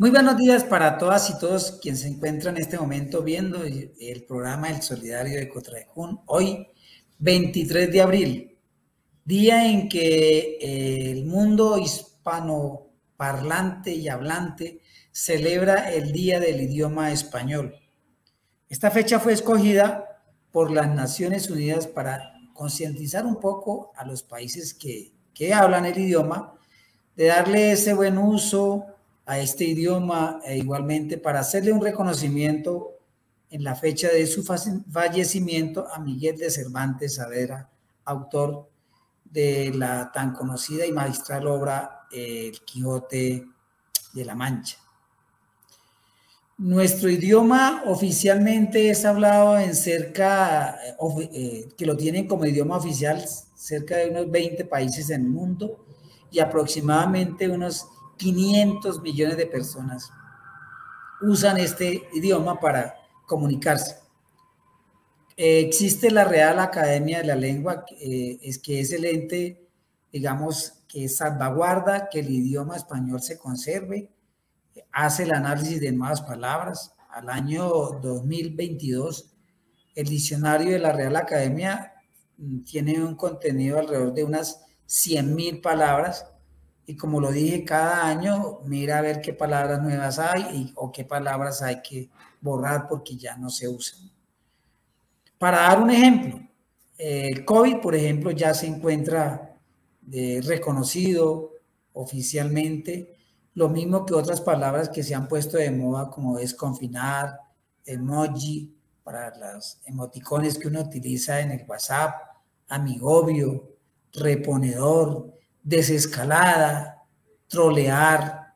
Muy buenos días para todas y todos quienes se encuentran en este momento viendo el programa El Solidario de Cotrajún. Hoy, 23 de abril, día en que eh, el mundo hispanoparlante y hablante celebra el Día del Idioma Español. Esta fecha fue escogida por las Naciones Unidas para concientizar un poco a los países que, que hablan el idioma, de darle ese buen uso, a este idioma e igualmente para hacerle un reconocimiento en la fecha de su fallecimiento a Miguel de Cervantes Saavedra, autor de la tan conocida y magistral obra El Quijote de la Mancha. Nuestro idioma oficialmente es hablado en cerca, eh, que lo tienen como idioma oficial, cerca de unos 20 países en el mundo y aproximadamente unos 500 millones de personas usan este idioma para comunicarse. existe la Real Academia de la Lengua, eh, es que es el ente, digamos, que salvaguarda que el idioma español se conserve, hace el análisis de nuevas palabras. Al año 2022, el diccionario de la Real Academia mm, tiene un contenido alrededor de unas 100.000 palabras y como lo dije, cada año mira a ver qué palabras nuevas hay o qué palabras hay que borrar porque ya no se usan. Para dar un ejemplo, el COVID, por ejemplo, ya se encuentra eh, reconocido oficialmente, lo mismo que otras palabras que se han puesto de moda como desconfinar, emoji, para los emoticones que uno utiliza en el WhatsApp, amigobio, reponedor, desescalada, trolear,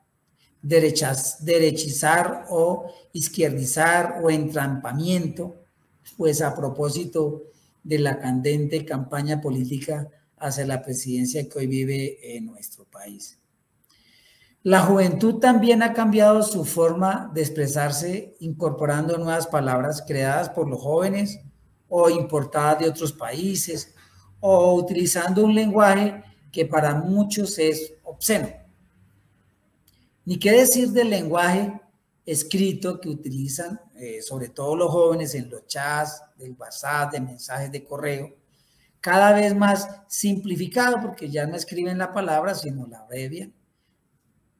derechas, derechizar o izquierdizar o entrampamiento, pues a propósito de la candente campaña política hacia la presidencia que hoy vive en nuestro país. La juventud también ha cambiado su forma de expresarse incorporando nuevas palabras creadas por los jóvenes o importadas de otros países o utilizando un lenguaje que para muchos es obsceno. Ni qué decir del lenguaje escrito que utilizan eh, sobre todo los jóvenes en los chats, del WhatsApp, de mensajes de correo, cada vez más simplificado porque ya no escriben la palabra sino la abrevian.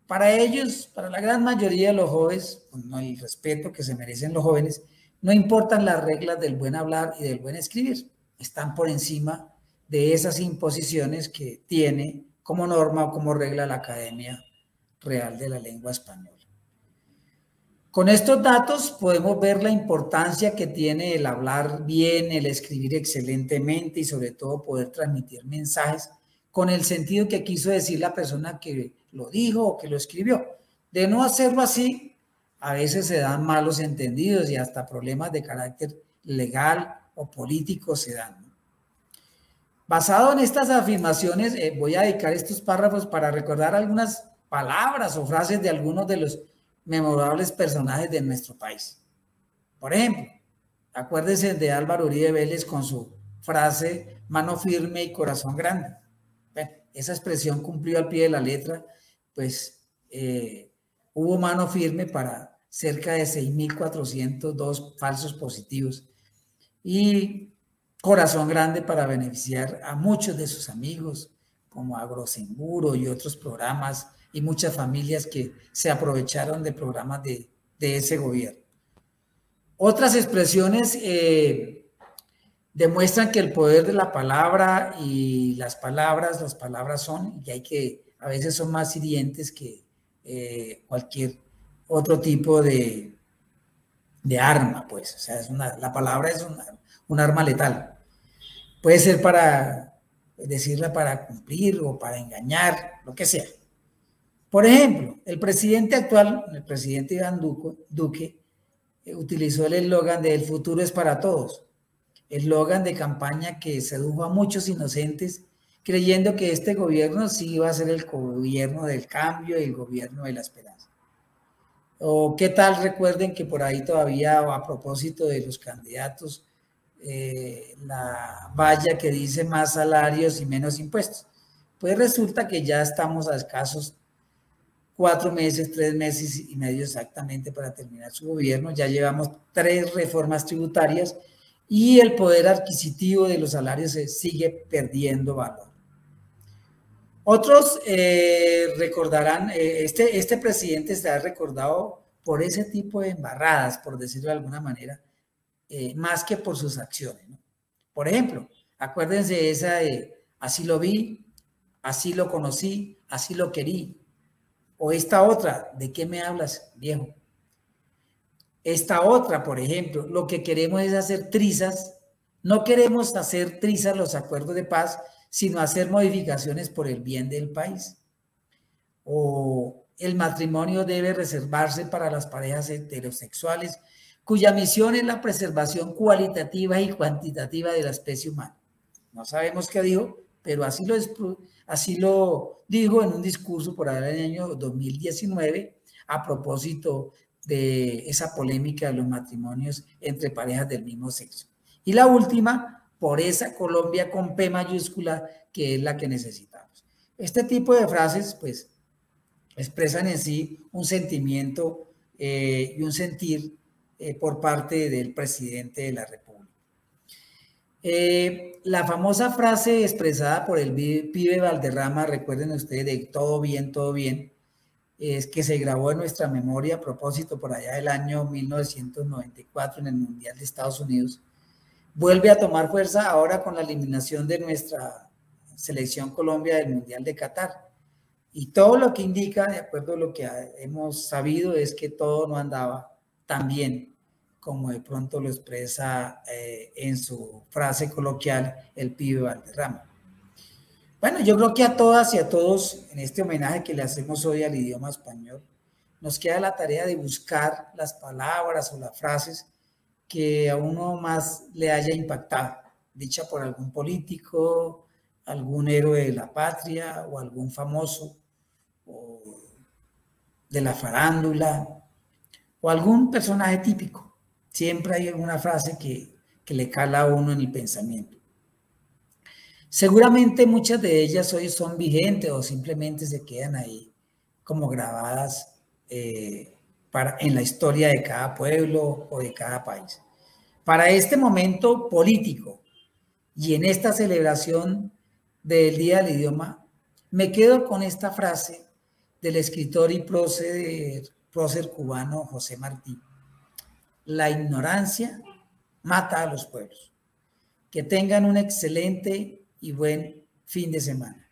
Para ellos, para la gran mayoría de los jóvenes, con el respeto que se merecen los jóvenes, no importan las reglas del buen hablar y del buen escribir, están por encima de esas imposiciones que tiene como norma o como regla la Academia Real de la Lengua Española. Con estos datos podemos ver la importancia que tiene el hablar bien, el escribir excelentemente y sobre todo poder transmitir mensajes con el sentido que quiso decir la persona que lo dijo o que lo escribió. De no hacerlo así, a veces se dan malos entendidos y hasta problemas de carácter legal o político se dan. Basado en estas afirmaciones, eh, voy a dedicar estos párrafos para recordar algunas palabras o frases de algunos de los memorables personajes de nuestro país. Por ejemplo, acuérdense de Álvaro Uribe Vélez con su frase mano firme y corazón grande. esa expresión cumplió al pie de la letra, pues eh, hubo mano firme para cerca de 6.402 falsos positivos. Y corazón grande para beneficiar a muchos de sus amigos, como Agroseguro y otros programas, y muchas familias que se aprovecharon de programas de, ese gobierno. Otras expresiones eh, demuestran que el poder de la palabra y las palabras, las palabras son, y hay que, a veces son más hirientes que eh, cualquier otro tipo de, de arma, pues. O sea, la palabra es un arma letal. Puede ser para decirla para cumplir o para engañar, lo que sea. Por ejemplo, el presidente actual, el presidente Iván Duque, eh, utilizó el eslogan de El futuro es para todos, eslogan de campaña que sedujo a muchos inocentes creyendo que este gobierno sí iba a ser el gobierno del cambio y el gobierno de la esperanza. O qué tal recuerden que por ahí todavía a propósito de los candidatos eh, la valla que dice más salarios y menos impuestos. Pues resulta que ya estamos a escasos cuatro meses, tres meses y medio exactamente para terminar su gobierno. Ya llevamos tres reformas tributarias y el poder adquisitivo de los salarios se sigue perdiendo valor. Otros eh, recordarán, eh, este, este presidente se ha recordado por ese tipo de embarradas, por decirlo de alguna manera, eh, más que por sus acciones. Por ejemplo, acuérdense esa de así lo vi, así lo conocí, así lo querí. O esta otra, ¿de qué me hablas, viejo? Esta otra, por ejemplo, lo que queremos es hacer trizas. No queremos hacer trizas los acuerdos de paz, sino hacer modificaciones por el bien del país. O el matrimonio debe reservarse para las parejas heterosexuales, cuya misión es la preservación cualitativa y cuantitativa de la especie humana. No sabemos qué dijo, pero así lo, así lo dijo en un discurso por allá en el año 2019 a propósito de esa polémica de los matrimonios entre parejas del mismo sexo. Y la última, por esa Colombia con P mayúscula que es la que necesitamos. Este tipo de frases, pues, expresan en sí un sentimiento eh, y un sentir eh, por parte del presidente de la República. Eh, la famosa frase expresada por el pibe Valderrama, recuerden ustedes, de todo bien, todo bien, es que se grabó en nuestra memoria a propósito por allá del año 1994 en el Mundial de Estados Unidos, vuelve a tomar fuerza ahora con la eliminación de nuestra selección Colombia del Mundial de Qatar. Y todo lo que indica, de acuerdo a lo que hemos sabido, es que todo no andaba tan bien como de pronto lo expresa eh, en su frase coloquial el pibe Valderrama. Bueno, yo creo que a todas y a todos, en este homenaje que le hacemos hoy al idioma español, nos queda la tarea de buscar las palabras o las frases que a uno más le haya impactado, dicha por algún político, algún héroe de la patria o algún famoso o de la farándula o algún personaje típico. Siempre hay alguna frase que, le cala a uno en el pensamiento. Seguramente muchas de ellas hoy son vigentes o simplemente se quedan ahí como grabadas eh, para, en la historia de cada pueblo o de cada país. Para este momento político y en esta celebración del Día del Idioma, me quedo con esta frase del escritor y prócer, prócer cubano José Martí. La ignorancia mata a los pueblos. Que tengan un excelente y buen fin de semana.